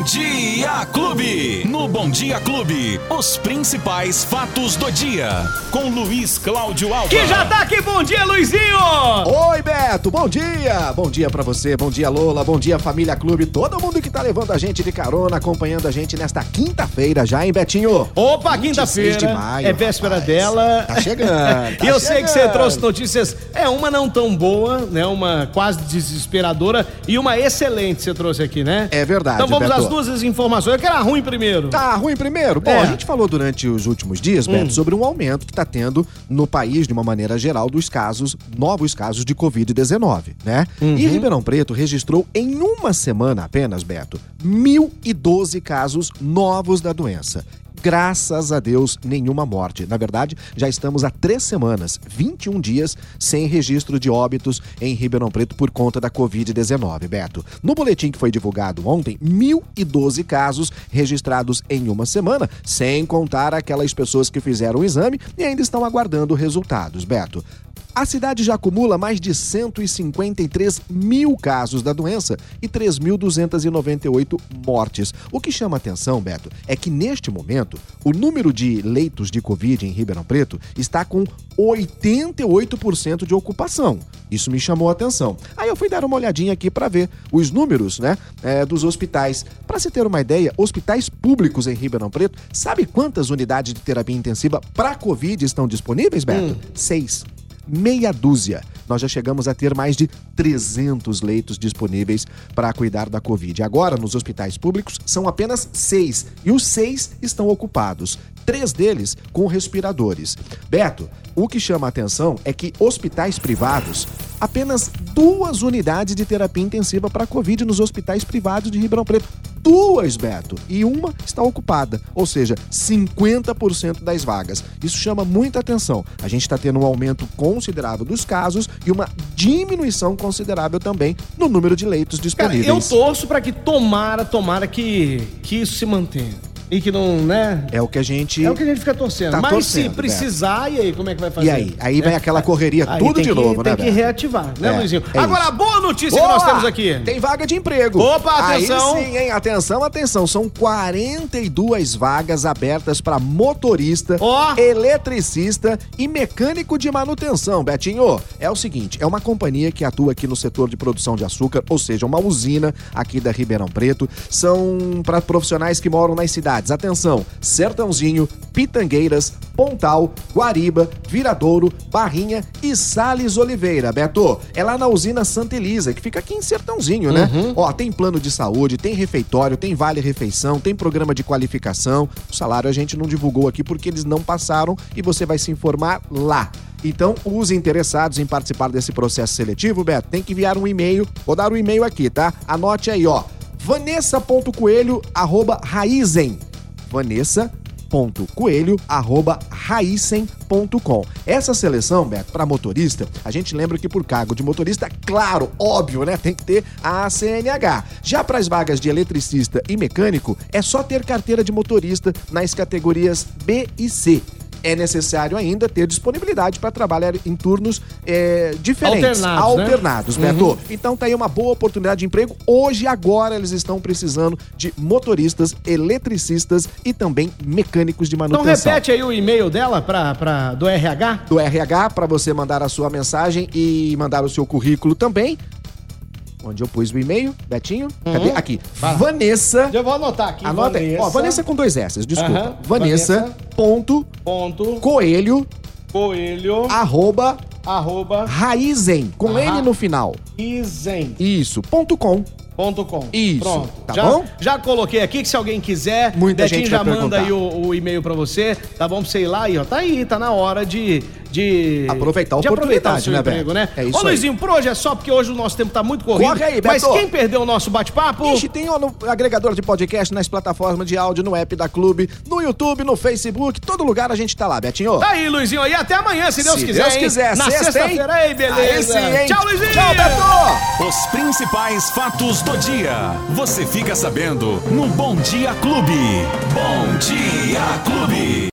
Bom Dia Clube. No Bom Dia Clube, os principais fatos do dia. Com Luiz Cláudio Alba. Que já tá aqui, bom dia, Luizinho! Oi, Beto, bom dia! Bom dia pra você, bom dia, Lola, bom dia, Família Clube, todo mundo que tá levando a gente de carona, acompanhando a gente nesta quinta-feira já, hein, Betinho? Opa, 26 quinta-feira. de maio, É véspera rapaz. dela. Tá chegando, tá e eu sei que você chegando. trouxe notícias. É, uma não tão boa, né? Uma quase desesperadora e uma excelente você trouxe aqui, né? É verdade, Então vamos Beto. às duas informações. Eu quero a ruim primeiro. Tá ruim primeiro? Bom, É. a gente falou durante os últimos dias, Beto, sobre um aumento que tá tendo no país, de uma maneira geral, dos casos, novos casos de Covid-19, né? E Ribeirão Preto registrou em uma semana apenas, Beto, 1.012 casos novos da doença. Graças a Deus, nenhuma morte. Na verdade, já estamos há três semanas, 21 dias, sem registro de óbitos em Ribeirão Preto por conta da Covid-19, Beto. No boletim que foi divulgado ontem, 1.012 casos registrados em uma semana, sem contar aquelas pessoas que fizeram o exame e ainda estão aguardando resultados, Beto. A cidade já acumula mais de 153 mil casos da doença e 3.298 mortes. O que chama atenção, Beto, é que neste momento o número de leitos de Covid em Ribeirão Preto está com 88% de ocupação. Isso me chamou a atenção. Aí eu fui dar uma olhadinha aqui para ver os números, né, é, dos hospitais. Para se ter uma ideia, hospitais públicos em Ribeirão Preto, sabe quantas unidades de terapia intensiva para Covid estão disponíveis, Beto? Seis meia dúzia. Nós já chegamos a ter mais de 300 leitos disponíveis para cuidar da Covid. Agora, nos hospitais públicos, são apenas seis. E os seis estão ocupados. Três deles com respiradores. Beto, o que chama a atenção é que hospitais privados, apenas duas unidades de terapia intensiva para Covid nos hospitais privados de Ribeirão Preto. Duas, Beto. E uma está ocupada. Ou seja, 50% das vagas. Isso chama muita atenção. A gente está tendo um aumento considerável dos casos e uma diminuição considerável também no número de leitos Cara, disponíveis. eu torço pra que tomara, tomara que, que isso se mantenha. E que não, né? É o que a gente. É o que a gente fica torcendo. Tá Mas torcendo, se precisar, e aí, como é que vai fazer? E aí? Aí vem aquela correria Aí tudo tem de que- novo, né, Tem que reativar, né, É, Luizinho? é Agora, a boa notícia que Boa! nós temos aqui. Tem vaga de emprego. Opa, atenção. Aí sim, hein? Atenção, atenção. São 42 vagas abertas para motorista, Ó. eletricista e mecânico de manutenção. Betinho, é o seguinte, é uma companhia que atua aqui no setor de produção de açúcar, ou seja, uma usina aqui da Ribeirão Preto. São para profissionais que moram nas cidades. Atenção, Sertãozinho, Pitangueiras, Pontal, Guariba, Viradouro, Barrinha e Sales Oliveira. Beto, é lá na usina Santa Elisa, que fica aqui em Sertãozinho, né? Ó, tem plano de saúde, tem refeitório, tem vale refeição, tem programa de qualificação. O salário a gente não divulgou aqui porque eles não passaram e você vai se informar lá. Então, os interessados em participar desse processo seletivo, Beto, tem que enviar um e-mail. Vou dar o e-mail aqui, tá? Anote aí, ó. vanessa.coelho@raizen.com. Essa seleção, Beto, para motorista, a gente lembra que por cargo de motorista, claro, óbvio, né, tem que ter a CNH. Já para as vagas de eletricista e mecânico, é só ter carteira de motorista nas categorias B e C. É necessário ainda ter disponibilidade para trabalhar em turnos é, diferentes, Alternados, né? alternados, Beto. Então tá aí uma boa oportunidade de emprego. Hoje, agora, eles estão precisando de motoristas, eletricistas e também mecânicos de Então manutenção. repete aí o e-mail dela pra, pra, do RH. Do RH para você mandar a sua mensagem e mandar o seu currículo também. Onde eu pus o e-mail, Betinho? Cadê? Aqui. Vai. Vanessa. Eu vou anotar aqui. Anota aí. Ó, Vanessa com dois S, desculpa. Aham. Vanessa, Vanessa. Ponto Ponto. coelho Coelho. arroba Arroba. raizen com Aham. N no final. Isen. Isso, ponto com. Ponto com. Isso, Pronto. tá já, bom? Já coloquei aqui que se alguém quiser, Muita Betinho gente já manda perguntar. aí o, o e-mail pra você, tá bom? Pra você ir lá e ó, tá aí, tá na hora de. De Aproveitar a de aproveitar o oportunidade, seu né, emprego, né? É isso Ô, aí. Luizinho, por hoje é só porque hoje o nosso tempo tá muito corrido. Corre aí, Beto. Mas quem perdeu o nosso bate-papo? Ixi, tem ó, no agregador de podcast, nas plataformas de áudio, no app da Clube, no YouTube, no Facebook, todo lugar a gente tá lá, Betinho. Tá aí, Luizinho, aí até amanhã, se Deus Se quiser. Deus hein? quiser, Na sexta, hein? sexta-feira aí, beleza. Aí sim, hein? Tchau, Luizinho. Tchau, Beto! Os principais fatos do dia. Você fica sabendo no Bom Dia Clube. Bom Dia Clube.